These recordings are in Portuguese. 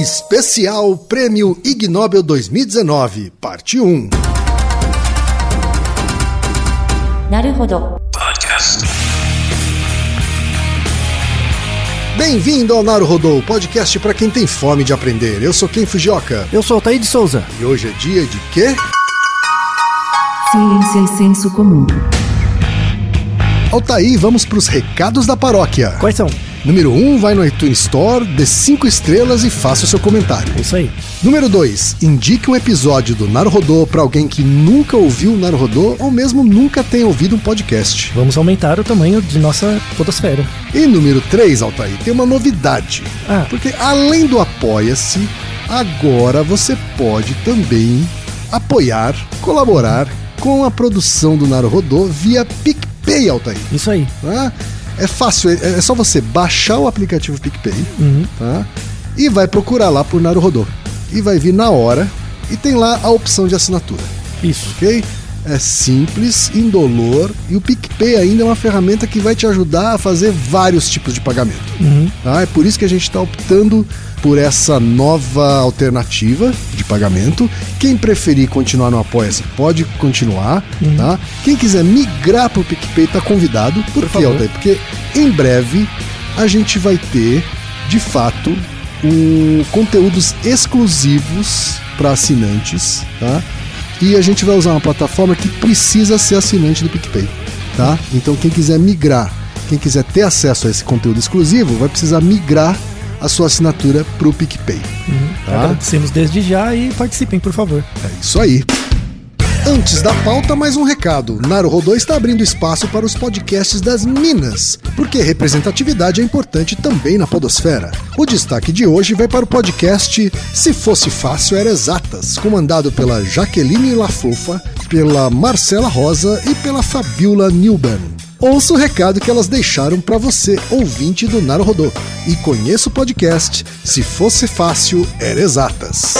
Especial Prêmio Ig Nobel 2019, parte 1. Naruhodo. Podcast. Bem-vindo ao Naruhodo, podcast para quem tem fome de aprender. Eu sou Ken Fujioka. Eu sou Taí de Souza. E hoje é dia de quê? Ciência e senso comum. Altaí, vamos para os recados da paróquia. Quais são? Número 1, um, vai no iTunes Store, dê 5 estrelas e faça o seu comentário. É isso aí. Número 2, indique um episódio do Naruhodô para alguém que nunca ouviu o Naruhodô ou mesmo nunca tenha ouvido um podcast. Vamos aumentar o tamanho de nossa fotosfera. E número 3, Altair, tem uma novidade. Ah. Porque além do Apoia-se, agora você pode também apoiar, colaborar com a produção do Naruhodô via PicPay, Altair. Isso aí. Tá? É fácil, é, é só você baixar o aplicativo PicPay Uhum. tá? e vai procurar lá por Naruhodô. E vai vir na hora e tem lá a opção de assinatura Isso. ok? É simples, indolor e o PicPay ainda é uma ferramenta que vai te ajudar a fazer vários tipos de pagamento. Uhum. Tá? É por isso que a gente está optando por essa nova alternativa de pagamento. Quem preferir continuar no Apoia-se pode continuar. Tá? Quem quiser migrar para o PicPay está convidado. Por, quê, favor. Altair? Porque em breve a gente vai ter, de fato, um, conteúdos exclusivos para assinantes. Tá? E a gente vai usar uma plataforma que precisa ser assinante do PicPay. Tá? Então quem quiser migrar, quem quiser ter acesso a esse conteúdo exclusivo, vai precisar migrar a sua assinatura para o PicPay. Tá? Agradecemos desde já e participem, por favor. É isso aí. Antes da pauta, mais um recado. Naruhodô está abrindo espaço para os podcasts das Minas, porque representatividade é importante também na podosfera. O destaque de hoje vai para o podcast Se Fosse Fácil Era Exatas, comandado pela Jaqueline Lafofa, pela Marcela Rosa e pela Fabiola Newman. Ouça o recado que elas deixaram para você, ouvinte do Naruhodô, e conheça o podcast Se Fosse Fácil Era Exatas.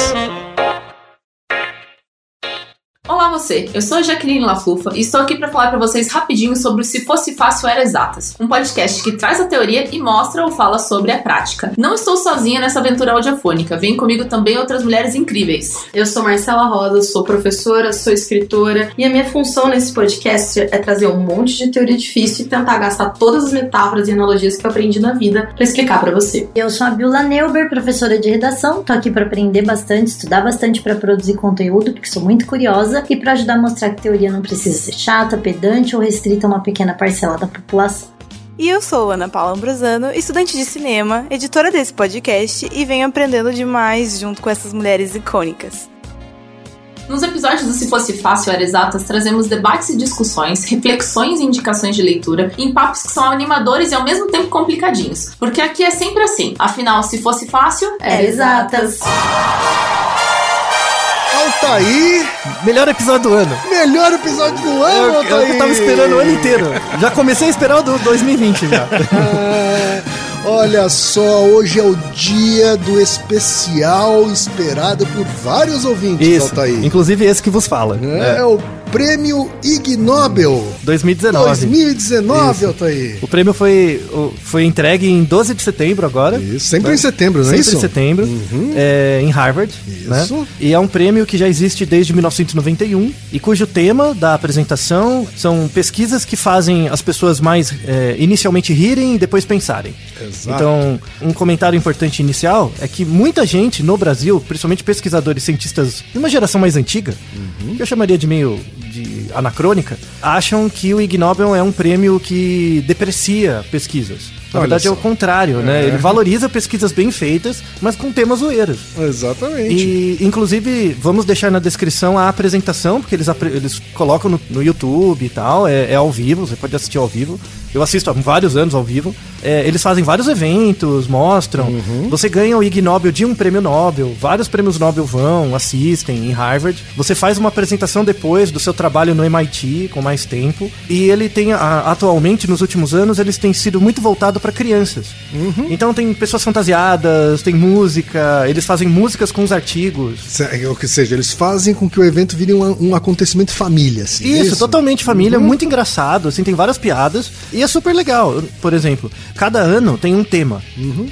Olá você, eu sou a Jaqueline Laflufa e estou aqui para falar para vocês rapidinho sobre o Se Fosse Fácil Era Exatas, um podcast que traz a teoria e mostra ou fala sobre a prática. Não estou sozinha nessa aventura audiofônica, vem comigo também outras mulheres incríveis. Eu sou Marcela Rosa, sou professora, sou escritora e a minha função nesse podcast é trazer um monte de teoria difícil e tentar gastar todas as metáforas e analogias que eu aprendi na vida para explicar para você. Eu sou a Biola Neuber, professora de redação. Tô aqui para aprender bastante, estudar bastante para produzir conteúdo, porque sou muito curiosa e para ajudar a mostrar que teoria não precisa ser chata, pedante ou restrita a uma pequena parcela da população. E eu sou Ana Paula Ambrosano, estudante de cinema, editora desse podcast e venho aprendendo demais junto com essas mulheres icônicas. Nos episódios do Se Fosse Fácil Era Exatas, trazemos debates e discussões, reflexões e indicações de leitura em papos que são animadores e ao mesmo tempo complicadinhos. Porque aqui é sempre assim. Afinal, se fosse fácil, Era exatas. Altair, Melhor episódio do ano. melhor episódio do Eu, ano, eu, Altair! eu tava esperando o ano inteiro. Já comecei a esperar o do 2020 já. Olha só, hoje é o dia do especial esperado por vários ouvintes, Isso. Altair. Inclusive esse que vos fala. É, É, o Prêmio Ig Nobel 2019. 2019, Isso. Altair. O prêmio foi, foi entregue em 12 de setembro agora. Isso, sempre em setembro, não é Sempre isso? em setembro, Uhum. é, em Harvard. Isso. Né? E é um prêmio que já existe desde 1991 e cujo tema da apresentação são pesquisas que fazem as pessoas mais é, inicialmente rirem e depois pensarem. Exato. Então, um comentário importante inicial é que muita gente no Brasil, principalmente pesquisadores, cientistas de uma geração mais antiga, Uhum. que eu chamaria de meio de anacrônica, acham que o Ig Nobel é um prêmio que deprecia pesquisas. Na Olha verdade é o contrário, né? É. Ele valoriza pesquisas bem feitas, mas com temas zoeiros. Exatamente. E, inclusive, vamos deixar na descrição a apresentação, porque eles, eles colocam no, no YouTube e tal, é, é ao vivo, você pode assistir ao vivo. Eu assisto há vários anos ao vivo. É, eles fazem vários eventos, mostram. Uhum. Você ganha o Ig Nobel de um prêmio Nobel, vários prêmios Nobel vão, assistem em Harvard. Você faz uma apresentação depois do seu trabalho no MIT, com mais tempo. E ele tem, a- atualmente, nos últimos anos, eles têm sido muito voltado para crianças. Uhum. Então tem pessoas fantasiadas, tem música, eles fazem músicas com os artigos. Ou que seja, eles fazem com que o evento vire um, um acontecimento família. Assim, é Isso, totalmente família, muito engraçado, assim, tem várias piadas e é super legal. Por exemplo, cada ano tem um tema.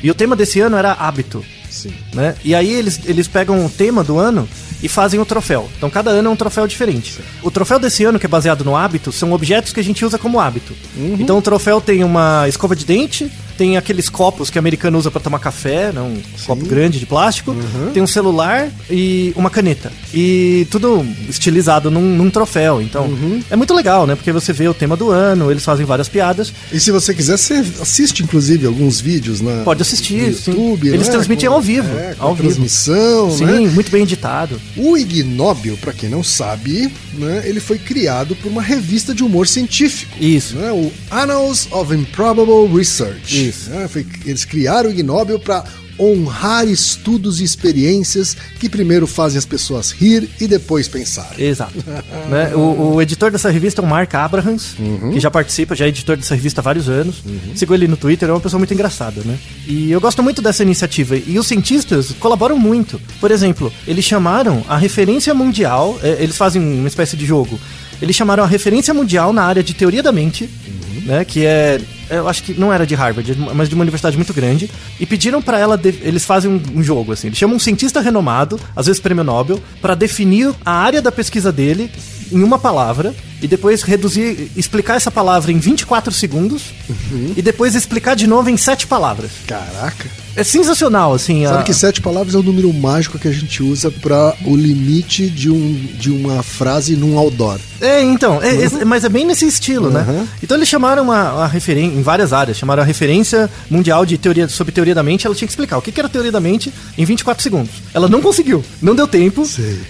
E o tema desse ano era hábito. Sim. né? E aí eles, eles pegam o tema do ano e fazem o troféu. Então cada ano é um troféu diferente. O troféu desse ano, que é baseado no hábito, são objetos que a gente usa como hábito. Uhum. Então o troféu tem uma escova de dente, tem aqueles copos que o americano usa pra tomar café, né? um copo grande de plástico, Uhum. tem um celular e uma caneta. E tudo estilizado num, num troféu. Então Uhum. é muito legal, né? Porque você vê o tema do ano, eles fazem várias piadas. E se você quiser, você assiste inclusive alguns vídeos na Pode assistir, no sim. YouTube. Eles né? transmitem ao vivo, É, com ao a vivo. transmissão, Sim, né? muito bem editado. O Ignóbil, pra quem não sabe, né, ele foi criado por uma revista de humor científico. Isso. né, o Annals of Improbable Research. Isso. né, foi- eles criaram o Ignóbil para honrar estudos e experiências que primeiro fazem as pessoas rir e depois pensar. Exato. né? o, o editor dessa revista é o Mark Abrahams, Uhum. que já participa, já é editor dessa revista há vários anos. Sigo ele no Twitter, é uma pessoa muito engraçada, né? E eu gosto muito dessa iniciativa. E os cientistas colaboram muito. Por exemplo, eles chamaram a referência mundial, é, eles fazem uma espécie de jogo. Eles chamaram a referência mundial na área de teoria da mente, Uhum. né? Que é. Eu acho que não era de Harvard, mas de uma universidade muito grande. E pediram pra ela. Eles fazem um, um jogo, assim. Eles chamam um cientista renomado, às vezes prêmio Nobel, pra definir a área da pesquisa dele em uma palavra. E depois reduzir, explicar essa palavra em 24 segundos. Uhum. E depois explicar de novo em 7 palavras. Caraca. É sensacional, assim. Sabe a- que sete palavras é o número mágico que a gente usa para o limite de, um, de uma frase num outdoor. É, então, é, é- mas é bem nesse estilo, Uhum. né? Então eles chamaram a, a referência, em várias áreas, chamaram a referência mundial de teoria sobre teoria da mente, ela tinha que explicar o que que era teoria da mente em 24 segundos. Ela não conseguiu, não deu tempo,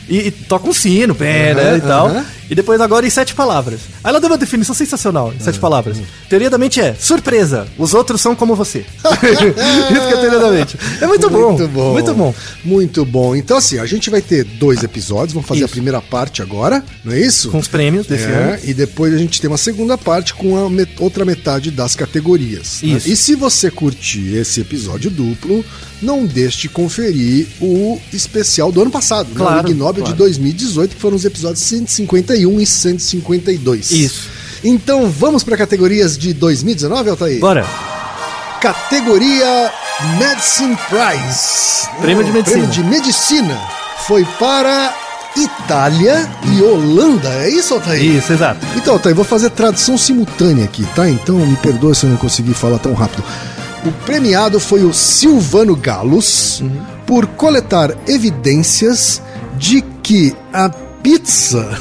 e, e toca um sino, pé, Aham, né, e tal. E depois agora em sete palavras. Aí ela deu uma definição sensacional em É. sete palavras. Teoria da mente é surpresa, os outros são como você. Isso que é teoria da mente. É muito, bom, Muito bom. muito bom. Muito bom. Então, assim, a gente vai ter dois episódios. Vamos fazer a Isso. primeira parte agora, não é isso? Com os prêmios desse É, ano. e depois a gente tem uma segunda parte com a met- outra metade das categorias. né? Isso. E se você curtir esse episódio duplo, não deixe de conferir o especial do ano passado, né? Claro, o Ig Nobel claro. de 2018, que foram os episódios 151 e 152. Isso. Então vamos para categorias de 2019, Altair? Bora. Categoria Medicine Prize. Prêmio de O medicina. Prêmio de medicina foi para Itália e Holanda. É isso, Altair? Isso, exato. Então, Altair, vou fazer tradução simultânea aqui, tá? Então me perdoa se eu não conseguir falar tão rápido. O premiado foi o Silvano Galos por coletar evidências de que a pizza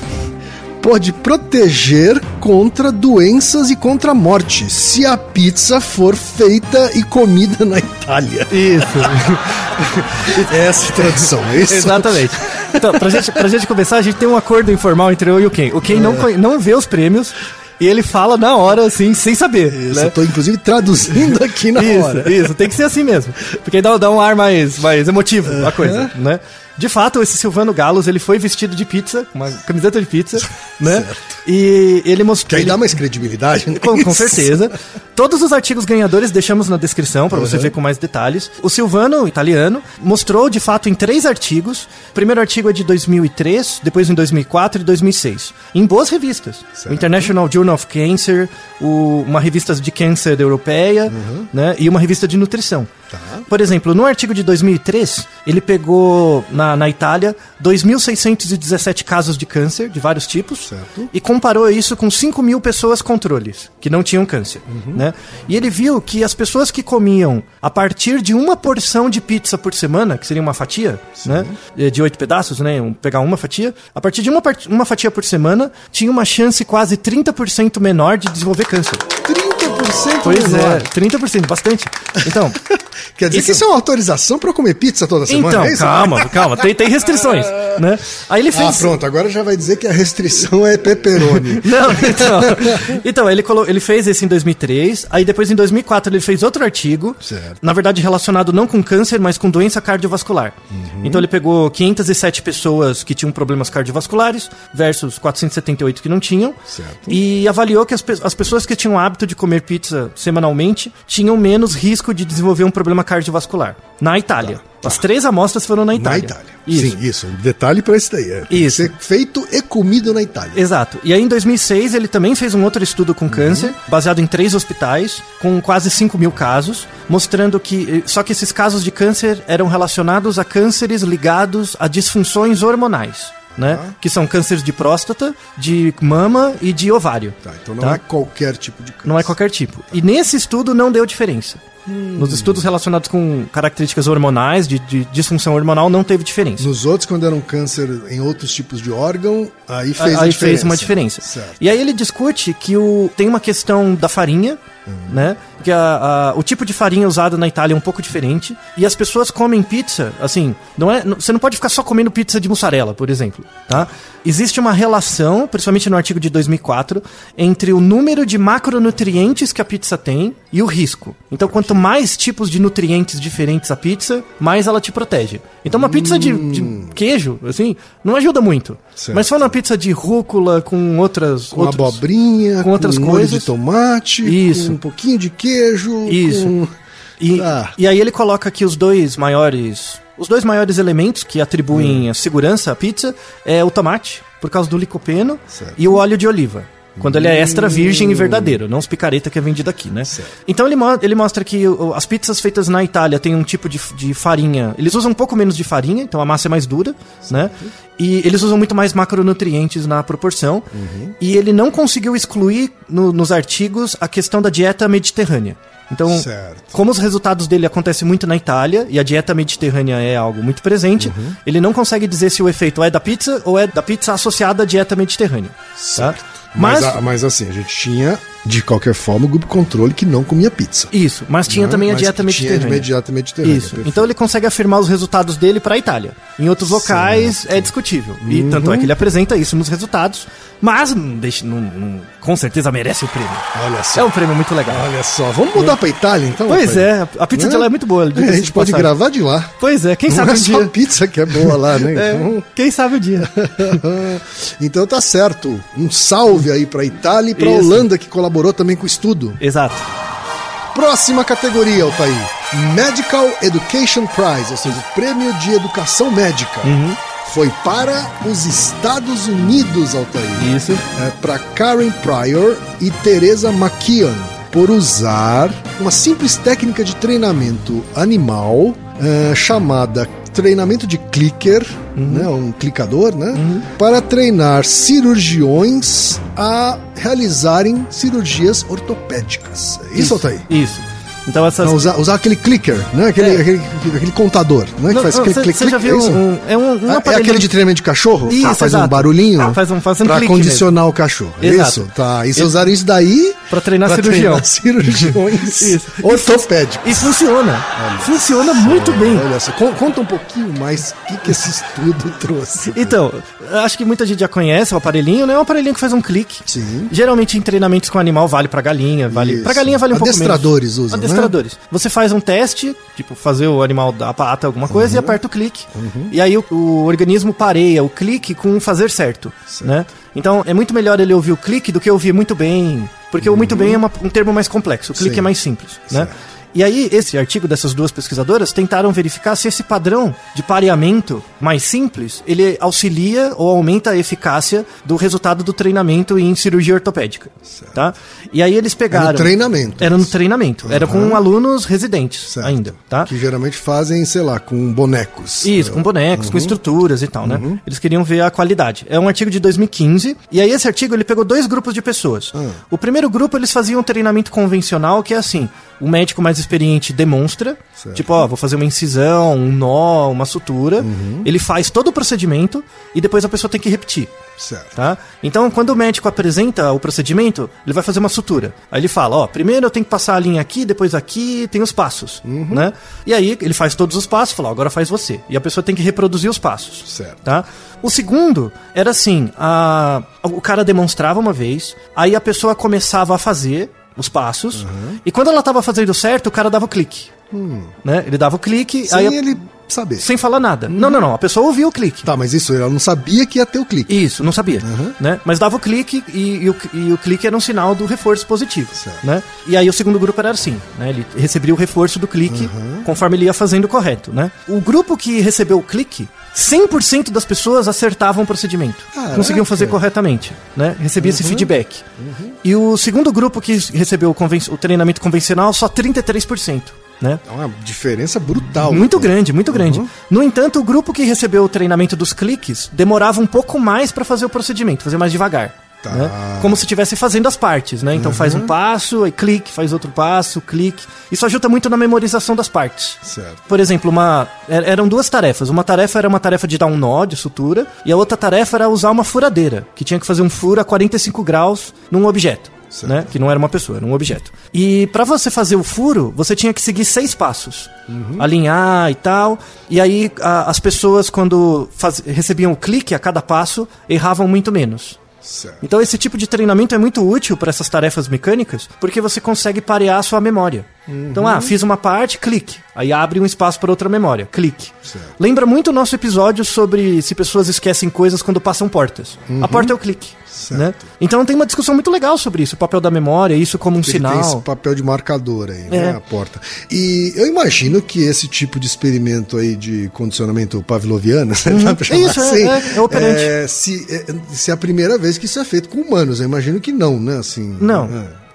pode proteger contra doenças e contra a morte se a pizza for feita e comida na Itália. Isso. Essa é a tradução, é isso? Exatamente. Então, pra gente, pra gente começar, a gente tem um acordo informal entre eu e o Ken. O Ken É. não, não vê os prêmios e ele fala na hora, assim, sem saber. Isso, né? eu tô inclusive traduzindo aqui na hora. Isso, isso, tem que ser assim mesmo. Porque aí dá, dá um ar mais, mais emotivo a coisa, né? De fato, esse Silvano Galos, ele foi vestido de pizza, uma camiseta de pizza, né? E ele mostrou... Que aí ele- dá mais credibilidade. né? com, com certeza. Todos os artigos ganhadores deixamos na descrição para você ver com mais detalhes. O Silvano, italiano, mostrou de fato em três artigos. O primeiro artigo é de 2003, depois em 2004 e 2006. Em boas revistas. O International Journal of Cancer, o- uma revista de câncer europeia, né, e uma revista de nutrição. Por exemplo, no artigo de 2003, ele pegou na, na Itália 2.617 casos de câncer de vários tipos Certo. e comparou isso com 5 mil pessoas controles, que não tinham câncer. Né? E ele viu que as pessoas que comiam a partir de uma porção de pizza por semana, que seria uma fatia, né? eh, de oito pedaços, né? pegar uma fatia, a partir de uma, uma fatia por semana, tinha uma chance quase 30% menor de desenvolver câncer. 30% Pois menor. é, 30%, bastante. Então, Quer dizer Isso- que isso é uma autorização pra eu comer pizza toda semana? então é calma, calma, tem, tem restrições, né? Aí ele Ah, fez... pronto, agora já vai dizer que a restrição é pepperoni. Não, então. Então, ele, colo- ele fez esse em 2003. Aí depois, em 2004, ele fez outro artigo. Certo. Na verdade, relacionado não com câncer, mas com doença cardiovascular. Uhum. Então, ele pegou 507 pessoas que tinham problemas cardiovasculares versus 478 que não tinham. Certo. E avaliou que as, pe- as pessoas que tinham o hábito de comer pizza semanalmente tinham menos risco de desenvolver um problema cardiovascular. Na Itália. As três amostras foram na Na Itália. Itália. Isso. Sim, isso. Um detalhe pra isso daí. É, Isso. ser feito e comido na Itália. Exato. E aí em 2006 ele também fez um outro estudo com câncer, baseado em três hospitais, com quase 5 mil casos, mostrando que. Só que esses casos de câncer eram relacionados a cânceres ligados a disfunções hormonais. Né? Que são cânceres de próstata, de mama e de ovário. Tá, então não Tá. é qualquer tipo de câncer. Não é qualquer tipo. E nesse estudo não deu diferença. Nos estudos relacionados com características hormonais, de, de disfunção hormonal, não teve diferença. Nos outros, quando era um câncer em outros tipos de órgão, aí fez aí a diferença. fez uma diferença. Certo. E aí ele discute que o, tem uma questão da farinha, né? Que a, a- o tipo de farinha usado na Itália é um pouco diferente. E as pessoas comem pizza, assim, não é, não- você não pode ficar só comendo pizza de mussarela, por exemplo, tá? Existe uma relação, principalmente no artigo de 2004, entre o número de macronutrientes que a pizza tem e o risco. Então, quanto mais tipos de nutrientes diferentes a pizza, mais ela te protege. Então, uma pizza de, de queijo, assim, não ajuda muito. Certo. Mas for uma pizza de rúcula com outras Com outros- abobrinha, com outras molho coisas. de tomate, Isso. Um pouquinho de queijo. Isso. com- E, Ah. e aí ele coloca que os dois maiores. Os dois maiores elementos que Hum. atribuem a segurança à pizza é o tomate, por causa do licopeno, Certo. Hum. e o óleo de oliva. Quando ele é extra virgem e verdadeiro, não os picareta que é vendido aqui, né? Certo. Então ele, mo- ele mostra que o- as pizzas feitas na Itália têm um tipo de, de farinha. Eles usam um pouco menos de farinha, então a massa é mais dura, né? E eles usam muito mais macronutrientes na proporção. Uhum. E ele não conseguiu excluir no- nos artigos a questão da dieta mediterrânea. Então, Certo. como os resultados dele acontecem muito na Itália e a dieta mediterrânea é algo muito presente, Uhum. ele não consegue dizer se o efeito é da pizza ou é da pizza associada à dieta mediterrânea. Tá? Mas, Mas, mas assim, a gente tinha, de qualquer forma, o grupo controle que não comia pizza. isso, mas tinha né? também a Mas dieta que tinha mediterrânea. de dieta mediterrânea. Isso. perfeito. Então ele consegue afirmar os resultados dele para a Itália. Em outros locais é discutível. E tanto Uhum. é que ele apresenta isso nos resultados, mas não deixa, não- não- com certeza merece o prêmio. Olha só. É um prêmio muito legal. Olha só, vamos mudar pra Itália então? Pois rapaz? é, a pizza de lá é muito boa. É, a gente pode gravar de lá. Pois é, quem Não sabe é um só dia. pizza que é boa lá, né? É, Então, quem sabe o dia. então tá certo. Um salve aí pra Itália e Isso. Holanda que colaborou também com o estudo. Exato. Próxima categoria, Altair. Medical Education Prize, ou seja, o prêmio de educação médica. Uhum. Foi para os Estados Unidos, Altair. Isso. É, para Karen Pryor e Teresa McKeon por usar uma simples técnica de treinamento animal é, chamada treinamento de clicker, Uhum. né, um clicador, né, para treinar cirurgiões a realizarem cirurgias ortopédicas. Isso, Altair? Isso. Então essas. Não, usar, usar aquele clicker, né? Aquele, É. aquele, aquele contador, né? Não, que faz não, aquele cê- click, cê já click, viu é isso? um- é um- um Ah, é aquele de treinamento de cachorro? Isso, Ah, faz um exato. barulhinho Faz um- faz um pra condicionar o cachorro. Exato. isso? Tá. E você usaram isso daí Pra treinar pra cirurgião. treinar cirurgiões Isso. ortopédicos. E funciona. funciona muito bem. Olha só, con- conta um pouquinho mais o que, que esse estudo trouxe. Então, acho que muita gente já conhece o aparelhinho, né? É um aparelhinho que faz um clique. Sim. Geralmente em treinamentos com animal vale pra galinha, vale. Isso. Pra galinha vale um pouco menos. Adestradores usam, Adestradores. Você faz um teste, tipo fazer o animal dar a pata, alguma coisa Uhum. e aperta o clique. E aí o, o organismo pareia o clique com fazer certo, né? Então é muito melhor ele ouvir o clique do que ouvir muito bem, porque o muito bem é uma- um termo mais complexo, o clique Uhum. Sim. é mais simples, né? Certo. E aí, esse artigo dessas duas pesquisadoras tentaram verificar se esse padrão de pareamento mais simples, ele auxilia ou aumenta a eficácia do resultado do treinamento em cirurgia ortopédica, tá? E aí eles pegaram... É no treinamento. Era no treinamento. Era com alunos residentes Certo. ainda, tá? Que geralmente fazem, sei lá, com bonecos. Isso, com bonecos, com estruturas e tal, né? Eles queriam ver a qualidade. É um artigo de 2015, e aí esse artigo ele pegou dois grupos de pessoas. O primeiro grupo eles faziam um treinamento convencional, que é assim, o médico mais experiente demonstra, Certo. tipo, ó, vou fazer uma incisão, um nó, uma sutura. Ele faz todo o procedimento e depois a pessoa tem que repetir. Certo. Tá? Então, quando o médico apresenta o procedimento, ele vai fazer uma sutura. Aí ele fala, ó, primeiro eu tenho que passar a linha aqui, depois aqui, tem os passos, né? E aí ele faz todos os passos, fala, ó, agora faz você. E a pessoa tem que reproduzir os passos. Certo. Tá? O segundo era assim, a, o cara demonstrava uma vez, aí a pessoa começava a fazer os passos, e quando ela tava fazendo certo, o cara dava o clique. Né? Ele dava o clique, Sem aí ele saber. sem falar nada. Não, não, não. A pessoa ouviu o clique. Tá, mas isso, ela não sabia que ia ter o clique. Isso, não sabia. Uhum. Né? Mas dava o clique e, e o, e o clique era um sinal do reforço positivo. Certo. Né? E aí o segundo grupo era assim, né? Ele recebia o reforço do clique Uhum. conforme ele ia fazendo o correto, né? O grupo que recebeu o clique, 100% das pessoas acertavam o procedimento. Caraca. Conseguiam fazer corretamente, né? Recebia esse feedback. E o segundo grupo que recebeu o, o treinamento convencional, só 33%. Né? É uma diferença brutal. Muito grande, muito grande. Uhum. No entanto, o grupo que recebeu o treinamento dos cliques demorava um pouco mais para fazer o procedimento, fazer mais devagar. Tá. né? Como se estivesse fazendo as partes, né? Então faz um passo, aí clique, faz outro passo, clique. Isso ajuda muito na memorização das partes. Certo. Por exemplo, uma er- eram duas tarefas. Uma tarefa era uma tarefa de dar um nó de sutura e a outra tarefa era usar uma furadeira, que tinha que fazer um furo a 45 graus num objeto. Né? Que não era uma pessoa, era um objeto. E para você fazer o furo, você tinha que seguir seis passos. Alinhar e tal. E aí a- as pessoas, quando faz- recebiam o clique a cada passo, erravam muito menos. Certo. Então esse tipo de treinamento é muito útil para essas tarefas mecânicas, porque você consegue parear a sua memória. Então, ah, fiz uma parte, clique. Aí abre um espaço para outra memória, clique. Certo. Lembra muito o nosso episódio sobre se pessoas esquecem coisas quando passam portas. A porta é o clique. Certo. Né? Então tem uma discussão muito legal sobre isso, o papel da memória, isso como um Ele tem esse sinal. papel de marcador aí, É. né? A porta. E eu imagino que esse tipo de experimento aí de condicionamento pavloviano, dá pra chamar Isso, é, assim, é, é operante. é, se, é, se é a primeira vez que isso é feito com humanos. Eu imagino que não, né? Assim, Não.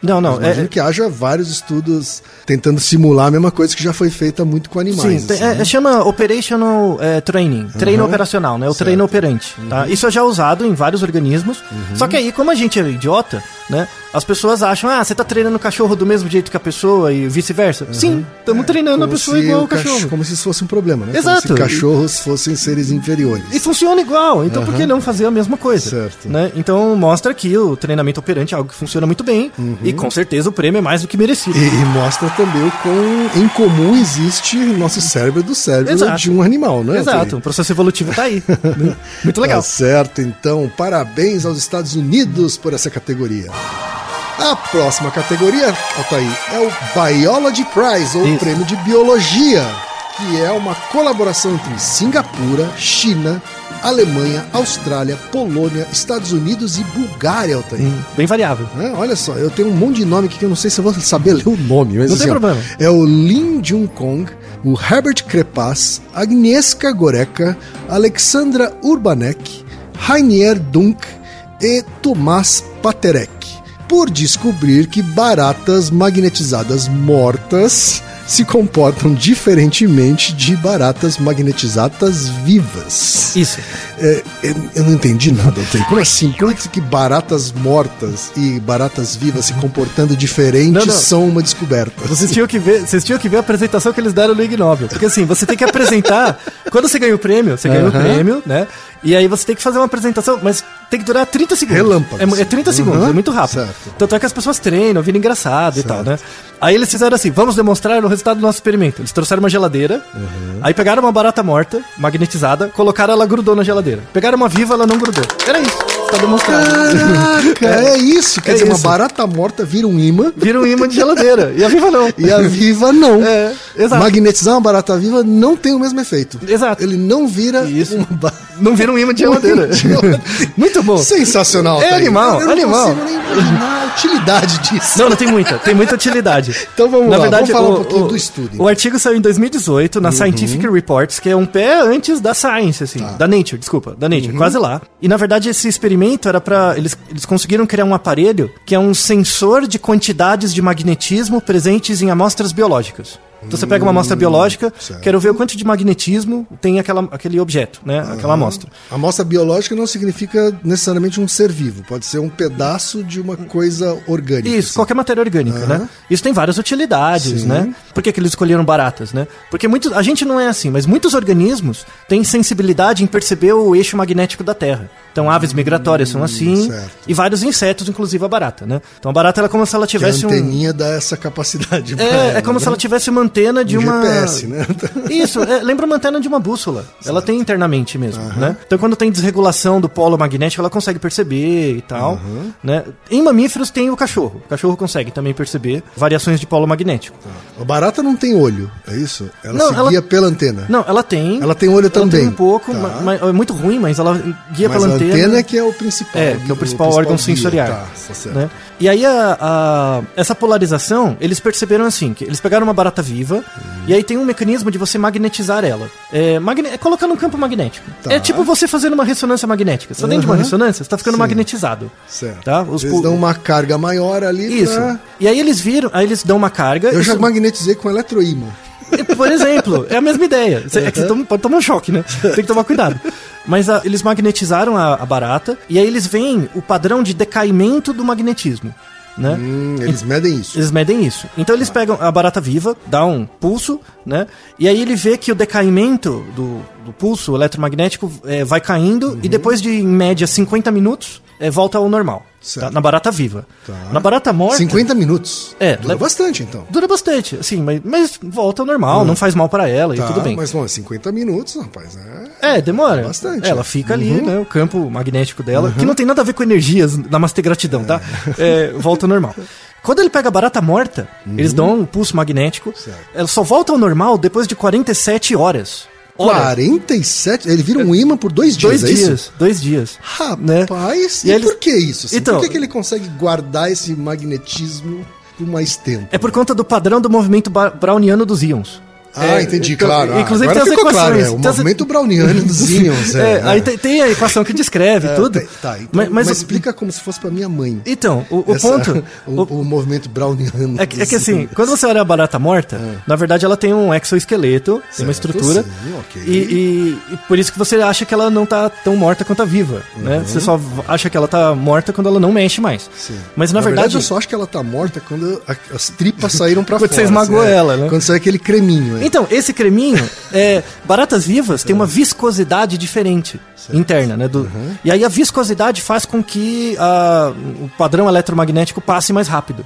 É. Não, não. Mas imagino É, que haja vários estudos tentando simular a mesma coisa que já foi feita muito com animais. Sim, assim, é- né? chama Operational é, Training, treino operacional, né? O treino operante. Tá? Isso é já usado em vários organismos. Só que aí, como a gente é idiota, né? As pessoas acham, ah, você tá treinando o cachorro do mesmo jeito que a pessoa e vice-versa. Sim, estamos treinando a pessoa igual o cachorro. cach- Como se isso fosse um problema, né? Exato. Como se cachorros fossem seres inferiores. E funciona igual, então por que não fazer a mesma coisa? Certo. Né? Então mostra que o treinamento operante é algo que funciona muito bem e com certeza o prêmio é mais do que merecido. E, e mostra também o quão em comum existe o nosso cérebro do cérebro Exato. de um animal, né? Exato, o processo evolutivo tá aí. Muito legal. Tá certo, então. Parabéns aos Estados Unidos por essa categoria. A próxima categoria, Altair, é o Biology Prize, ou Isso. Prêmio de Biologia, que é uma colaboração entre Singapura, China, Alemanha, Austrália, Polônia, Estados Unidos e Bulgária, Altair. Hum, Bem variável. É, olha só, eu tenho um monte de nome aqui que eu não sei se eu vou saber ler o nome, mas Não assim, tem ó, problema. É o Lin Jun Kong, o Herbert Crepas, Agnieszka Goreca, Alexandra Urbanek, Rainier Dunk e Tomás Paterek, por descobrir que baratas magnetizadas mortas se comportam diferentemente de baratas magnetizadas vivas. Isso. É, eu, eu não entendi nada. Como assim? Como é que que baratas mortas e baratas vivas se comportando diferentes Não, não. são uma descoberta? Vocês tinham, que ver, vocês tinham que ver a apresentação que eles deram no Ig Nobel. Porque assim, você tem que apresentar. quando você ganha o prêmio, você ganha o Aham. prêmio, né? E aí você tem que fazer uma apresentação, mas tem que durar 30 segundos. Relâmpago, É, é assim. 30 segundos, Aham. é muito rápido. Certo. Tanto é que as pessoas treinam, viram engraçado e tal, né? Aí eles fizeram assim: vamos demonstrar o resultado do nosso experimento. Eles trouxeram uma geladeira, aí pegaram uma barata morta, magnetizada, colocaram ela grudou na geladeira. Pegaram uma viva, ela não grudou. Era isso. Tá demonstrado. Caraca, é isso. Quer É dizer, uma isso. barata morta vira um imã Vira um imã de geladeira. E a viva não. e a viva não. É, exato. Magnetizar uma barata viva não tem o mesmo efeito. Exato. Ele não vira Isso. uma ba- Não vira um imã de geladeira. Muito bom. Sensacional. É Altair. animal, eu não animal. consigo nem imaginar a utilidade disso. Não, não tem muita, tem muita utilidade. Então vamos Na lá, verdade, vamos falar o, um pouquinho o- do estudo. O artigo saiu em 2018 na Uhum. Scientific Reports, que é um pé antes da Science, assim, Tá. da Nature, desculpa, da Uhum. Nature, quase lá. E na verdade esse experimento era para eles, eles conseguiram criar um aparelho que é um sensor de quantidades de magnetismo presentes em amostras biológicas. Então você pega uma amostra biológica, Hum, certo. quero ver o quanto de magnetismo tem aquela, aquele objeto, né? Aquela amostra. A amostra biológica não significa necessariamente um ser vivo, pode ser um pedaço de uma coisa orgânica. Isso, assim. qualquer matéria orgânica, Aham. né? Isso tem várias utilidades, Sim. né? Por que, que eles escolheram baratas, né? Porque muitos, a gente não é assim, mas muitos organismos têm sensibilidade em perceber o eixo magnético da Terra. Então, aves migratórias são assim, Hum, certo. e vários insetos, inclusive a barata, né? Então, a barata ela é como se ela Que a tivesse um. anteninha dá essa capacidade. pra É, ela, é como né? se ela tivesse uma antena de Um uma. GPS, né? Isso, é, lembra uma antena de uma bússola. Ela tem internamente mesmo, né? Então quando tem desregulação do polo magnético, ela consegue perceber e tal, né? Em mamíferos tem o cachorro. O cachorro consegue também perceber variações de polo magnético. A barata não tem olho, é isso? Ela Não, se ela- guia pela antena. Não, ela tem. Ela tem olho ela também. Tem um pouco, Tá. ma- mas é muito ruim, mas ela guia Mas pela a antena. antena é que é o principal. É, que é o principal órgão guia. sensorial. Tá, tá né? E aí a, a- essa polarização, eles perceberam assim, que eles pegaram uma barata viva Uhum. e aí tem um mecanismo de você magnetizar ela. É, magne é colocar num campo magnético. Tá. É tipo você fazendo uma ressonância magnética. Você tá dentro de uma Uhum. ressonância, você tá ficando Sim. magnetizado. Certo. Tá? Os Eles dão uma carga maior ali Isso. pra... E aí eles viram, aí eles dão uma carga. Eu já isso- magnetizei com eletroímã. Por exemplo, é a mesma ideia. Você, é que você toma- pode tomar um choque, né? Tem que tomar cuidado. Mas ah, eles magnetizaram a, a barata e aí eles veem o padrão de decaimento do magnetismo. Né? Hum, eles medem isso. Eles medem isso. Então eles pegam a barata viva, dá um pulso, né? E aí ele vê que o decaimento do, do pulso eletromagnético eh, vai caindo e depois de, em média, 50 minutos, eh, volta ao normal. Tá? Na barata viva. Tá. Na barata morta... 50 minutos. É, Dura leva- bastante, então. Dura bastante, assim, mas, mas volta ao normal, não faz mal para ela Tá, e tudo bem. Mas, bom, 50 minutos, rapaz, é... É, demora. Bastante. Ela fica ali, Uhum. né? O campo magnético dela, que não tem nada a ver com energias, namastê gratidão, tá? É, volta ao normal. Quando ele pega a barata morta, eles dão um pulso magnético. Uhum. Certo. Ela só volta ao normal depois de 47 horas. Horas. 47? Ele vira um imã por dois dias, Dois é dias, isso? dois dias. né? Rapaz, E e, aí eles- por que isso? assim? Então- por que, que ele consegue guardar esse magnetismo por mais tempo? É por conta do padrão do movimento browniano dos íons. Ah, É, entendi, então, claro. Ah, inclusive agora tem as ficou claro, equações. é, o movimento browniano dos íons. É, É, aí é. tem, tem a equação que descreve É, tudo. Tá, então, mas, mas, mas- explica como se fosse pra minha mãe. Então, o, o Essa- ponto. o, o- o movimento browniano. É que, é assim, quando você olha a barata morta, na verdade ela tem um exoesqueleto, tem uma Certo, estrutura. sim, ok. e, e- e por isso que você acha que ela não tá tão morta quanto a viva, né? Você só acha que ela tá morta quando ela não mexe mais. Uhum. Sim. Mas na, verdade, eu só acho que ela tá morta quando as tripas saíram pra Quando fora. você esmagou assim, é. ela, né? Quando sai aquele creminho. É. Então, esse creminho, é, baratas vivas têm uma viscosidade diferente interna, né? Do, E aí a viscosidade faz com que a- o padrão eletromagnético passe mais rápido.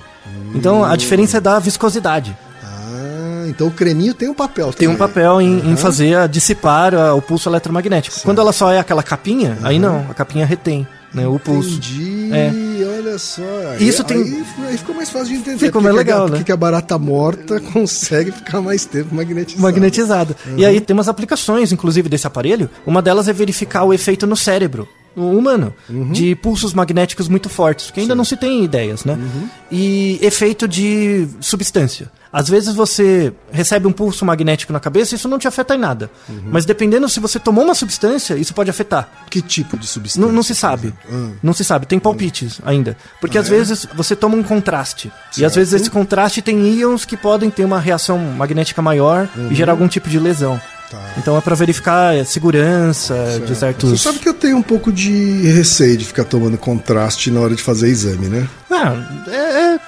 Então a diferença é da viscosidade. Ah, então o creminho tem um papel. Tem um também. papel em, em fazer a dissipar a- o pulso eletromagnético. Quando ela só é aquela capinha, aí não, a capinha retém né, o pulso. Entendi, É. olha só. Aí, Isso tem- aí, aí ficou mais fácil de entender. Ficou mais a- legal, né? Porque que a barata morta consegue ficar mais tempo magnetizada. magnetizado. E aí tem umas aplicações, inclusive, desse aparelho. Uma delas é verificar o efeito no cérebro. No humano, de pulsos magnéticos muito fortes, que ainda não se tem ideias, né? E efeito de substância. Às vezes você recebe um pulso magnético na cabeça e isso não te afeta em nada. Mas dependendo se você tomou uma substância, isso pode afetar. Que tipo de substância? Não, não se sabe. Ah. Não se sabe. Tem palpites ainda. Porque às vezes você toma um contraste. E às vezes esse contraste tem íons que podem ter uma reação magnética maior e gerar algum tipo de lesão. Tá. Então é pra verificar é, segurança de certos. Você sabe que eu tenho um pouco de receio de ficar tomando contraste na hora de fazer exame, né? Ah, é, é-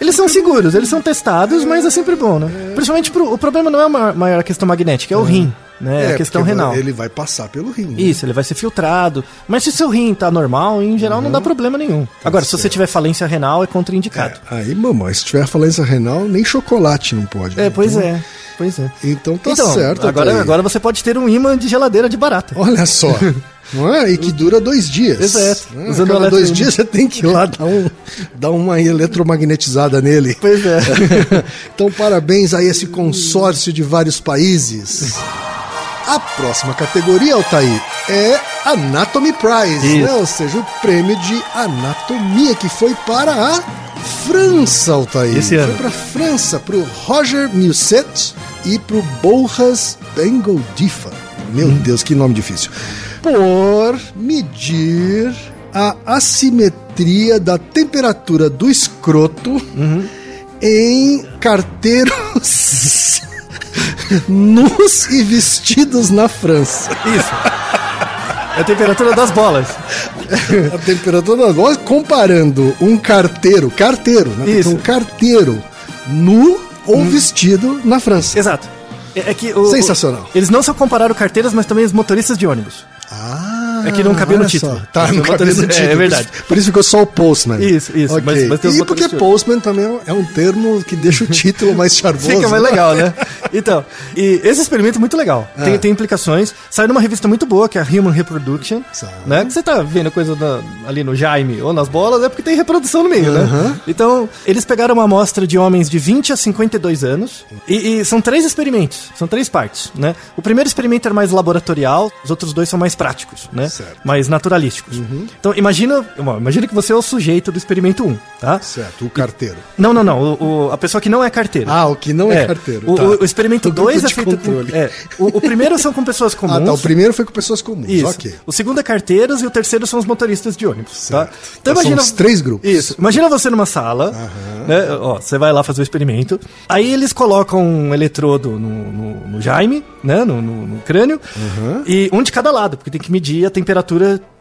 Eles são seguros, eles são testados, mas é sempre bom, né? Principalmente pro... o problema não é a ma- maior questão magnética, é o rim, né? É, a questão porque renal. Ele vai passar pelo rim. né? Isso, ele vai ser filtrado. Mas se seu rim tá normal, em geral não dá problema nenhum. Agora, se você tiver falência renal, é contraindicado. É, aí, mamãe, se tiver falência renal, nem chocolate não pode. É, né? pois Então- é. Pois é. Então tá então, certo. agora, agora você pode ter um imã de geladeira de barata. Olha só. Não é? E que dura dois dias. Exato. Né? Usando Cada dois dias você tem que ir lá dar, um, dar uma eletromagnetizada nele. Pois é. então, parabéns a esse consórcio de vários países. A próxima categoria, Altair, é Anatomy Prize, né? ou seja, o prêmio de anatomia que foi para a França, Altair. Esse ano. Foi para a França, para o Roger Musset e para o Borras Bengoldifa. Meu Hum. Deus, que nome difícil. Por medir a assimetria da temperatura do escroto Uhum. em carteiros nus e vestidos na França. É a temperatura das bolas. A temperatura das bolas comparando um carteiro, carteiro, né? Isso. Um carteiro nu ou vestido na França. Exato. É, é que o- Sensacional. o- eles não só compararam carteiras, mas também os motoristas de ônibus. Ah, É que não cabia no título. só. Tá, não cabia no título. É, é verdade. Por isso, por isso ficou só o postman. Isso, isso, Ok. mas- mas tem e porque postman também é um termo que deixa o título mais charmoso. Fica mais né? legal, né? Então, e esse experimento é muito legal. Tem, Ah. tem implicações. Saiu numa revista muito boa, que é a Human Reproduction. Sabe. Né? Que você tá vendo coisa da- ali no Jaime ou nas bolas, é porque tem reprodução no meio, né? Então, eles pegaram uma amostra de homens de 20 a 52 anos. E, e são três experimentos, são três partes, né? O primeiro experimento era mais laboratorial, os outros dois são mais práticos, né? Certo. Mais naturalísticos. Então, imagina, bom, imagina que você é o sujeito do experimento 1, tá? Certo, o carteiro. Não, não, não. O, o- a pessoa que não é carteira. Ah, o que não é, carteiro. O, tá. o- o experimento O grupo 2 é feito controle. É, o, primeiro são com pessoas comuns. Ah, tá. O primeiro foi com pessoas comuns. Isso. Ok. O segundo é carteiros e o terceiro são os motoristas de ônibus. Tá? Certo. Então são os três grupos. Isso. Imagina você numa sala, né? Ó, você vai lá fazer o experimento. Aí eles colocam um eletrodo no, no, no Jaime, né? No, no- crânio. E um de cada lado, porque tem que medir a temperatura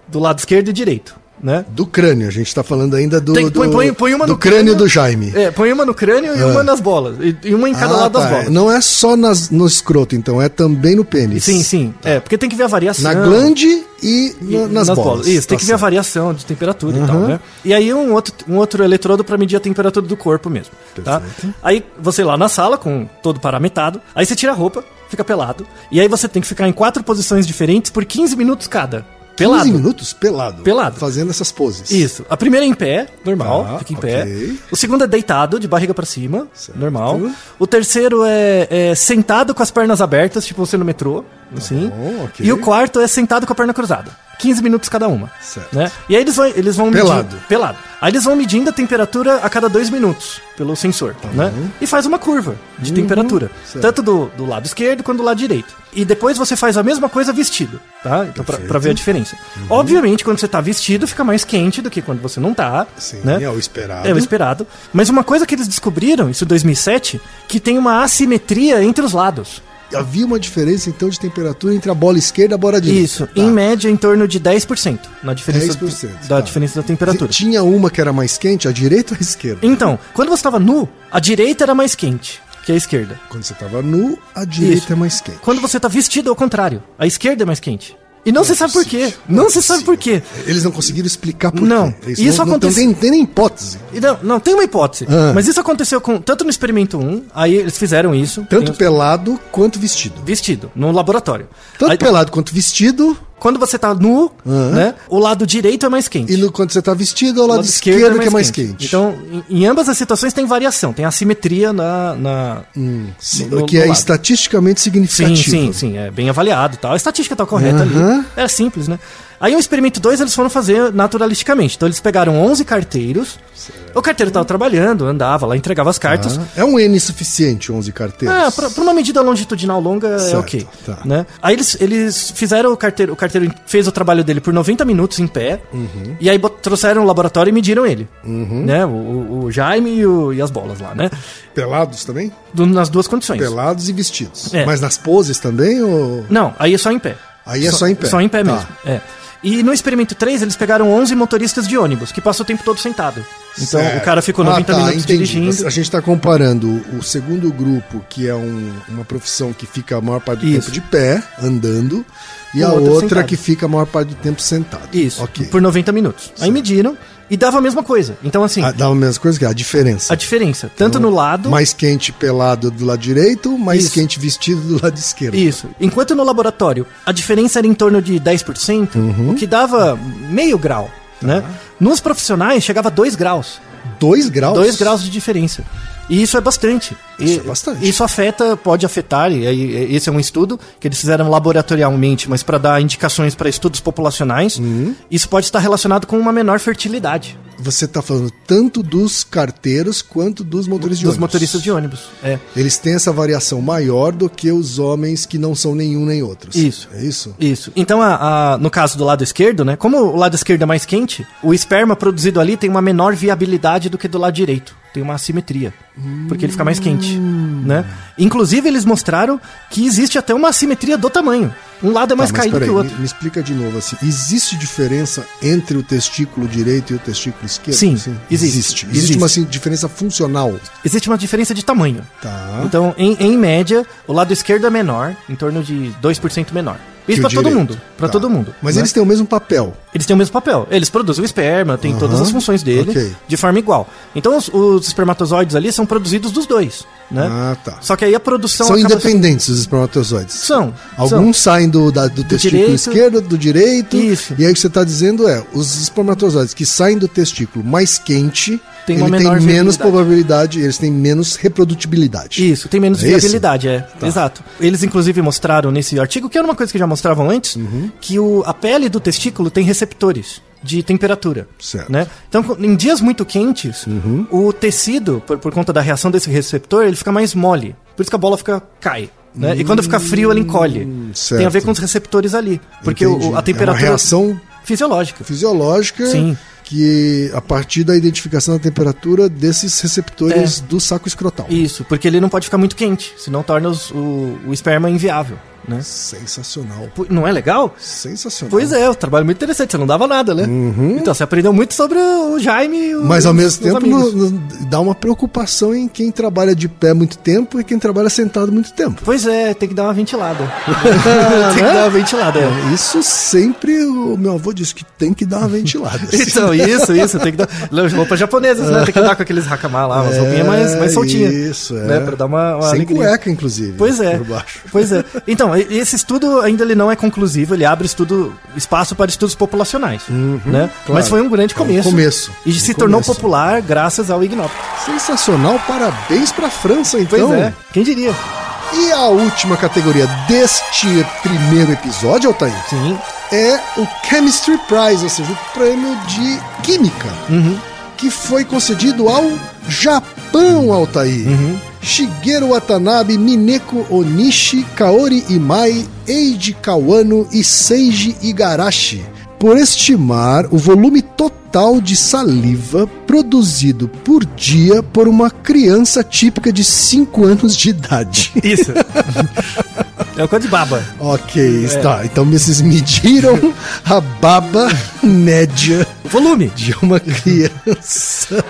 do lado esquerdo e direito. Né? Do crânio, a gente tá falando ainda do, Tem- põe- do, põe- põe uma do no crânio crânio. do Jaime. É, põe uma no crânio e uma nas bolas. E, e uma em cada Ah, lado das tá. bolas. Não é só nas, no escroto, então, é também no pênis. Sim, sim. É, porque tem que ver a variação. Na glande e, na- nas, bolas. Isso, tem Tá que ver a variação de temperatura e tal, né? E aí um outro, um outro eletrodo para medir a temperatura do corpo mesmo, tá? Aí você lá na sala com todo parametrado, aí você tira a roupa, fica pelado, e aí você tem que ficar em quatro posições diferentes por 15 minutos cada. Pelado. 15 minutos pelado. Pelado. Fazendo essas poses. Isso. A primeira é em pé, normal, Tá, fica em ok. pé. O segundo é deitado, de barriga pra cima, Certo. normal. O terceiro é, é sentado com as pernas abertas, tipo você no metrô, assim. bom, ok. E o quarto é sentado com a perna cruzada. 15 minutos cada uma. Certo. Né? E aí eles vão, eles vão Pelado. medindo. Pelado. Aí eles vão medindo a temperatura a cada dois minutos pelo sensor. Né? E faz uma curva de temperatura. Uhum. certo. Tanto do, do lado esquerdo quanto do lado direito. E depois você faz a mesma coisa vestido, tá? Então, pra, pra ver a diferença. Obviamente, quando você tá vestido, fica mais quente do que quando você não tá. Sim, né? é o esperado. É o esperado. Mas uma coisa que eles descobriram, isso em 2007, que tem uma assimetria entre os lados. Havia uma diferença, então, de temperatura entre a bola esquerda e a bola direita. Isso, Tá. em média, em torno de 10% na diferença 10%, da tá. diferença da temperatura. Tinha uma que era mais quente, a direita ou a esquerda? Então, quando você estava nu, a direita era mais quente que a esquerda. Quando você tava nu, a direita Isso. é mais quente. Quando você tá vestido, é o contrário. A esquerda é mais quente. E não, se sabe por quê. Não, se sabe por quê. Eles não conseguiram explicar por Não, quê. isso não, não acontece- tem, tem nem hipótese. E não, não, tem uma hipótese. Ah. Mas isso aconteceu com tanto no experimento 1, aí eles fizeram isso. Tanto os- pelado quanto vestido. vestido, no laboratório. Tanto Aí, pelado quanto vestido, Quando você tá nu, Aham. né? O lado direito é mais quente. e no, quando você tá vestido, é o O lado, esquerdo, que é mais quente. Então, em, em ambas as situações tem variação, tem assimetria na. na Sim, no- que no é lado. estatisticamente Sim, significativo. sim, sim, é bem avaliado tal. A estatística tá correta Aham. ali. É simples, né? Aí o experimento 2 eles foram fazer naturalisticamente. Então eles pegaram 11 carteiros. O carteiro tava trabalhando, andava lá, entregava as cartas. Ah, é um N suficiente, 11 carteiros. Ah, pra, pra uma medida longitudinal longa é Certo, ok. tá. Né? Aí eles, eles fizeram o carteiro, o carteiro fez o trabalho dele por 90 minutos em pé, Uhum. e aí trouxeram o laboratório e mediram ele. Né? O, o- o Jaime e, o- e as bolas lá, né? Pelados também? Do- nas duas condições. Pelados e vestidos. É. Mas nas poses também? Ou... Não, aí é só em pé. Aí é só em pé. Só em pé Tá. mesmo. É. E no experimento 3, eles pegaram 11 motoristas de ônibus, que passam o tempo todo sentado. Então Certo. o cara ficou Ah, 90 tá, minutos entendi. dirigindo. A gente está comparando o segundo grupo, que é um- uma profissão que fica a maior parte do Isso. tempo de pé, andando, e Com a outra outra sentado. que fica a maior parte do tempo sentado. Isso, Ok. por 90 minutos. Aí mediram e dava a mesma coisa. Então, assim, Ah, dá a mesma coisa que a diferença. a diferença, tanto no lado. Mais quente pelado do lado direito, mais Isso. quente vestido do lado esquerdo. Isso. Enquanto no laboratório a diferença era em torno de 10%, Uhum. o que dava meio grau. Né? Tá. Nos profissionais chegava a 2 graus. Dois graus? 2 graus de diferença. E isso é bastante. Isso E- é bastante. Isso afeta, pode afetar, e aí esse é um estudo que eles fizeram laboratorialmente, mas para dar indicações para estudos populacionais. Uhum. Isso pode estar relacionado com uma menor fertilidade Você está falando tanto dos carteiros quanto dos motoristas de dos ônibus. motoristas de ônibus. É. Eles têm essa variação maior do que os homens que não são nenhum nem outros. Isso. É isso? Isso. Então, a- a- no caso do lado esquerdo, né? Como o lado esquerdo é mais quente, o esperma produzido ali tem uma menor viabilidade do que do lado direito. Tem uma assimetria. Porque ele fica mais quente. Né? Inclusive, eles mostraram que existe até uma assimetria do tamanho. Um lado é mais Tá, caído que peraí, o me, outro. me explica de novo assim. Existe diferença entre o testículo direito e o testículo esquerdo? Sim, Existe. existe. Existe, Existe. uma assim, diferença funcional. Existe uma diferença de tamanho. Tá. Então, em, em média, o lado esquerdo é menor, em torno de 2% menor. Isso Que pra o todo mundo. Pra Tá. todo mundo. Mas né? eles têm o mesmo papel. Eles têm o mesmo papel. Eles produzem o esperma, tem Aham. todas as funções dele Ok. de forma igual. Então os, os espermatozoides ali são produzidos dos dois, né? Ah, tá. Só que aí a produção São independentes os espermatozoides. São. Alguns saem do, da- do testículo direito. esquerdo, do direito. Isso. E aí o que você está dizendo é, os espermatozoides que saem do testículo mais quente, Tem ele tem menos probabilidade, eles têm menos reprodutibilidade. Isso, tem menos É viabilidade, é. Tá. Exato. Eles, inclusive, mostraram nesse artigo, que era uma coisa que já mostravam antes, Uhum. que o, a pele do testículo tem receptores de temperatura. Certo. Né? Então, em dias muito quentes, Uhum. o tecido, por, por conta da reação desse receptor, ele fica mais mole. Por isso que a bola fica cai. Né? E quando fica frio, ela encolhe. Tem a Hum, certo. ver com os receptores ali. Porque o- a temperatura É uma reação fisiológica. fisiológica Sim. que a partir da identificação da temperatura desses receptores do saco escrotal. Isso, porque ele não pode ficar muito quente, senão torna os- o, o esperma inviável. Né? Sensacional. Não é legal? Sensacional. Pois é, o trabalho muito interessante, você não dava nada, né? Então, você aprendeu muito sobre o Jaime e o, Uhum. Mas ao mesmo tempo no- no- dá uma preocupação em quem trabalha de pé muito tempo e quem trabalha sentado muito tempo. Pois é, tem que dar uma ventilada. tem que dar uma ventilada, é. Isso sempre o meu avô disse que tem que dar uma ventilada. Então, isso, isso, tem que dar. Roupas japonesas, né? Tem que dar com aqueles hakama lá, umas roupinhas mais, mais soltinhas. Isso, é. Né? Pra dar uma, uma Sem alegria. cueca, inclusive. Pois é. Por baixo. Pois é. Então, esse estudo ainda ele não é conclusivo, ele abre estudo, espaço para estudos populacionais, né? Uhum, claro. Mas foi um grande É um começo. começo. E Um se tornou começo. popular graças ao Ig Nobel. Sensacional, parabéns pra França, Pois então. é, quem diria? E a última categoria deste primeiro episódio, Altair, Sim. é o Chemistry Prize, ou seja, o prêmio de Química, Uhum. que foi concedido ao Japão, Altair. Uhum. Shigeru Watanabe, Mineko Onishi, Kaori Imai, Eiji Kawano e Seiji Igarashi, por estimar o volume total de saliva produzido por dia por uma criança típica de 5 anos de idade. Isso. é o de baba. ok, É. está. Então vocês mediram a baba média Volume. de uma criança.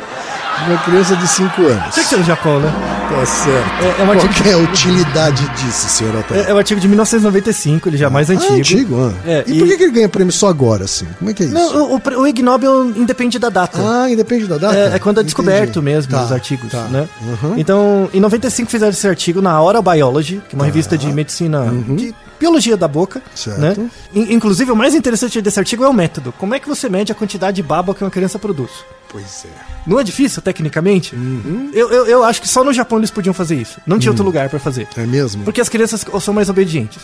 De uma criança de 5 anos. Tinha que ser no Japão, né? Tá certo. É- é um Qual artigo- é a utilidade disso, senhor Altair? É, é o artigo de 1995, ele já é mais antigo. Ah, antigo, ah. É, e, por que, ele ganha prêmio só agora, assim? Como é que é isso? Não, o, o, o Ig Nobel independe da data. Ah, independe da data? É, é quando é Entendi. descoberto mesmo Tá, os artigos, tá. né? Uhum. Então, em 95 fizeram esse artigo na Oral Biology, que é uma revista de medicina, de biologia da boca, Uhum. Certo. né? In- Inclusive, o mais interessante desse artigo é o método. Como é que você mede a quantidade de baba que uma criança produz? Pois é. Não é difícil, tecnicamente? Uhum. Eu, eu, eu acho que só no Japão eles podiam fazer isso. Não tinha outro lugar pra fazer. É mesmo? Porque as crianças são mais obedientes.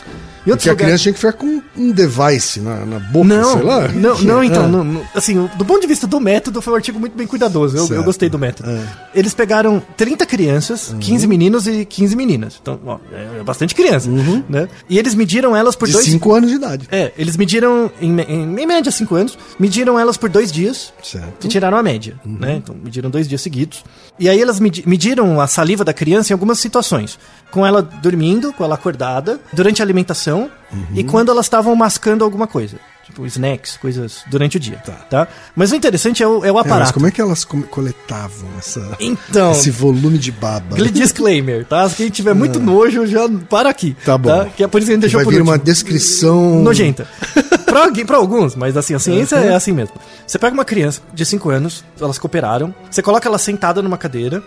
Em Porque a lugares- criança tinha que ficar com um device na, na boca, Não, sei lá. não, não, então, Ah. não- não- assim, do ponto de vista do método, foi um artigo muito bem cuidadoso. Eu, eu gostei do método. É. Eles pegaram 30 crianças, 15 meninos e 15 meninas. Então, ó, é bastante criança, né? E eles mediram elas por De dois... 5 anos de idade. É, eles mediram, em, em, em média, 5 anos, mediram elas por dois dias Certo. e tiraram a média, né? Então, mediram dois dias seguidos. E aí elas medi- mediram a saliva da criança em algumas situações. Com ela dormindo, com ela acordada, durante a alimentação e quando elas estavam mascando alguma coisa. Tipo, snacks, coisas durante o dia, tá? Mas o interessante é o, é o É, mas aparato. como é que elas come- coletavam essa, Então, esse volume de baba? aquele disclaimer, tá? Se quem tiver muito nojo, já para aqui. Tá bom. Que é por isso que a gente deixou Vai por vir último. uma descrição... nojenta. pra, alguém- pra alguns, mas assim, a ciência é assim mesmo. Você pega uma criança de 5 anos, elas cooperaram, você coloca ela sentada numa cadeira.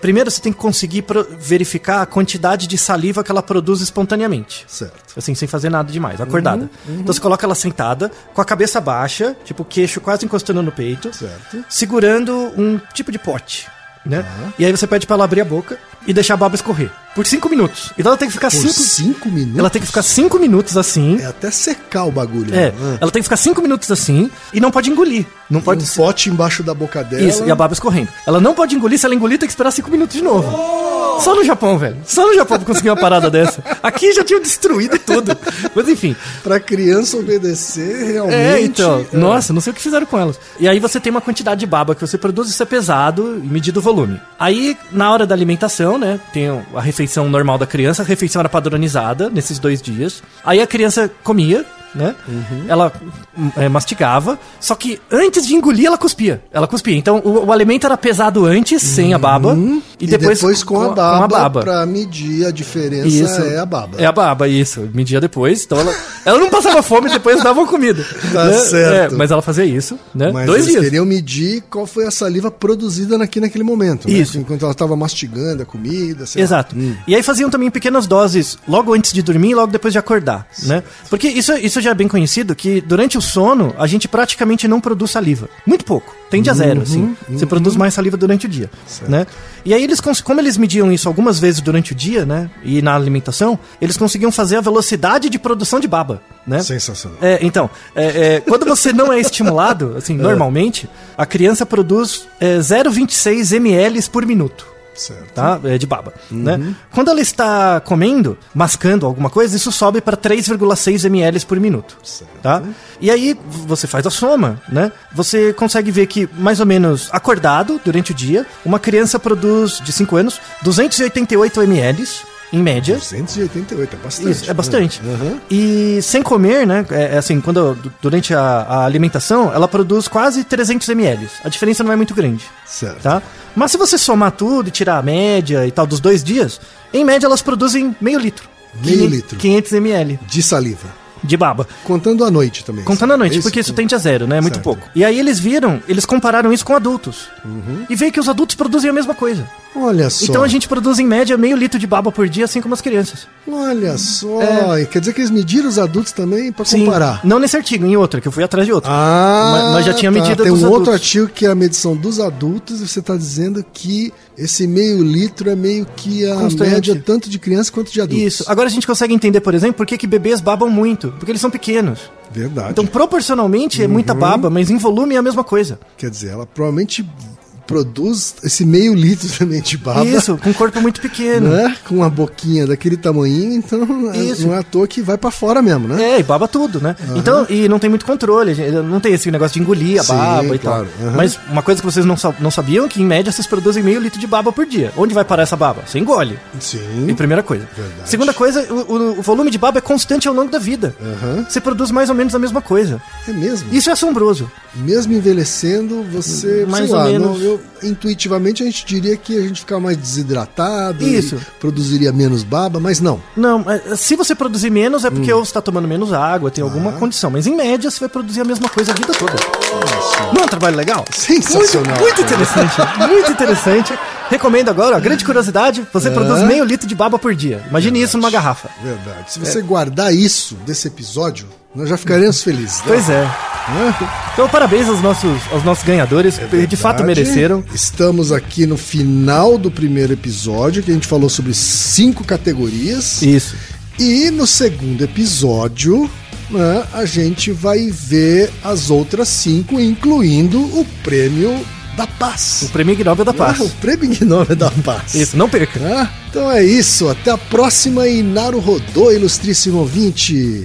Primeiro você tem que conseguir verificar a quantidade de saliva que ela produz espontaneamente. Certo. Assim, sem fazer nada demais, acordada. Então você coloca ela sentada, com a cabeça baixa, tipo o queixo quase encostando no peito, Certo. segurando um tipo de pote. Né? E aí você pede pra ela abrir a boca e deixar a baba escorrer. Por 5 minutos. Então ela tem que ficar Por 5 5 minutos? Ela tem que ficar 5 minutos assim. É até secar o bagulho. É, né? ela tem que ficar 5 minutos assim e não pode engolir. Não pode Um pote embaixo da boca dela. Isso, e a baba escorrendo. Ela não pode engolir, se ela engolir, tem que esperar 5 minutos de novo. Só no Japão, velho. Só no Japão pra conseguir uma parada dessa. Aqui já tinham destruído tudo. Mas enfim. Pra criança obedecer, realmente... É, então. é. Nossa, não sei o que fizeram com elas. E aí você tem uma quantidade de baba que você produz, isso é pesado e medido o volume. Aí, na hora da alimentação, né, tem a refeição normal da criança, a refeição era padronizada nesses dois dias. Aí a criança comia, né? Ela hum, é, mastigava, só que antes de engolir ela cuspia. Ela cuspia. Então o, o alimento era pesado antes, sem a baba, E, depois, com, a baba, com a baba. pra medir a diferença Isso. é a baba. É a baba, isso. Media depois. Então ela, ela não passava fome depois dava comida. Tá né? certo. É, mas ela fazia isso, né? Mas Dois eles dias. queriam medir qual foi a saliva produzida aqui naquele momento. né? Isso. Enquanto ela estava mastigando a comida. Exato. E aí faziam também pequenas doses logo antes de dormir e logo depois de acordar, né? Porque isso, isso já é bem conhecido que durante o sono a gente praticamente não produz saliva. Muito pouco. Tende a zero, assim. Você produz mais saliva durante o dia, né? E aí eles, como eles mediam isso algumas vezes durante o dia, né? E na alimentação, eles conseguiam fazer a velocidade de produção de baba, né? Sensacional. É, então, é, é, quando você não é estimulado, assim, normalmente, a criança produz é, 0,26 ml por minuto Certo. tá? É de baba, né? Quando ela está comendo, mascando alguma coisa, isso sobe para 3,6 ml por minuto, tá? E aí você faz a soma, né? Você consegue ver que mais ou menos acordado durante o dia, uma criança produz de 5 anos 288 ml em média. 288, é bastante. Isso, é bastante. Uhum. E sem comer, né? É, é assim, quando durante a, a alimentação, ela produz quase 300 ml. A diferença não é muito grande Certo. tá? Mas se você somar tudo e tirar a média e tal dos dois dias, em média elas produzem meio litro. Meio litro. 500 ml De saliva. de baba. Contando a noite também. Contando a noite, É porque isso Hum. tende a zero, né? É muito Certo. pouco. E aí eles viram, eles compararam isso com adultos. Uhum. E veio que os adultos produzem a mesma coisa. Olha só. Então a gente produz em média meio litro de baba por dia, assim como as crianças. Olha só. E Quer dizer que eles mediram os adultos também pra comparar. Não nesse artigo, em outra, que eu fui atrás de outro. Ah, Mas- mas já tinha medida Tem um dos outro adultos. artigo que é a medição dos adultos e você está dizendo que esse meio litro é meio que a média tanto de criança quanto de adultos. Isso. Agora a gente consegue entender, por exemplo, por que, que bebês babam muito. Porque eles são pequenos. Verdade. Então, proporcionalmente, é Uhum. muita baba, mas em volume é a mesma coisa. Quer dizer, ela provavelmente produz esse meio litro também de baba. Isso, com um corpo muito pequeno. Né? Com uma boquinha daquele tamanho, então é- Isso. não é à toa que vai pra fora mesmo, né? É, e baba tudo, né? Então, e não tem muito controle, não tem esse negócio de engolir a Sim, baba e claro, tal. aham. Mas uma coisa que vocês não, não sabiam é que, em média, vocês produzem meio litro de baba por dia. Onde vai parar essa baba? Você engole. Sim. E primeira coisa. Verdade. Segunda coisa, o, o- volume de baba é constante ao longo da vida. Aham. Você produz mais ou menos a mesma coisa. É mesmo. Isso é assombroso. Mesmo envelhecendo, você, Mais ou lá, menos. não- eu, intuitivamente a gente diria que a gente fica mais desidratado, Isso. e produziria menos baba, mas não. Não, mas se você produzir menos é porque ou você está tomando menos água, tem alguma condição. Mas em média você vai produzir a mesma coisa a vida toda. Não é um trabalho legal? Sensacional. Muito, muito interessante, muito interessante. Recomendo agora, ó, grande curiosidade, você produz meio litro de baba por dia. Imagine isso numa garrafa. Verdade. Se você guardar isso desse episódio, nós já ficaremos felizes. né? Pois é. Então, parabéns aos nossos, aos nossos ganhadores, de fato É mereceram. Estamos aqui no final do primeiro episódio, que a gente falou sobre cinco categorias. Isso. E no segundo episódio, né, a gente vai ver as outras cinco, incluindo o prêmio da paz. O prêmio Ig Nobel da Paz. Ah, o prêmio Ig Nobel da paz. Isso, não perca. Ah, então é isso. Até a próxima e Naru Rodô, ilustríssimo ouvinte.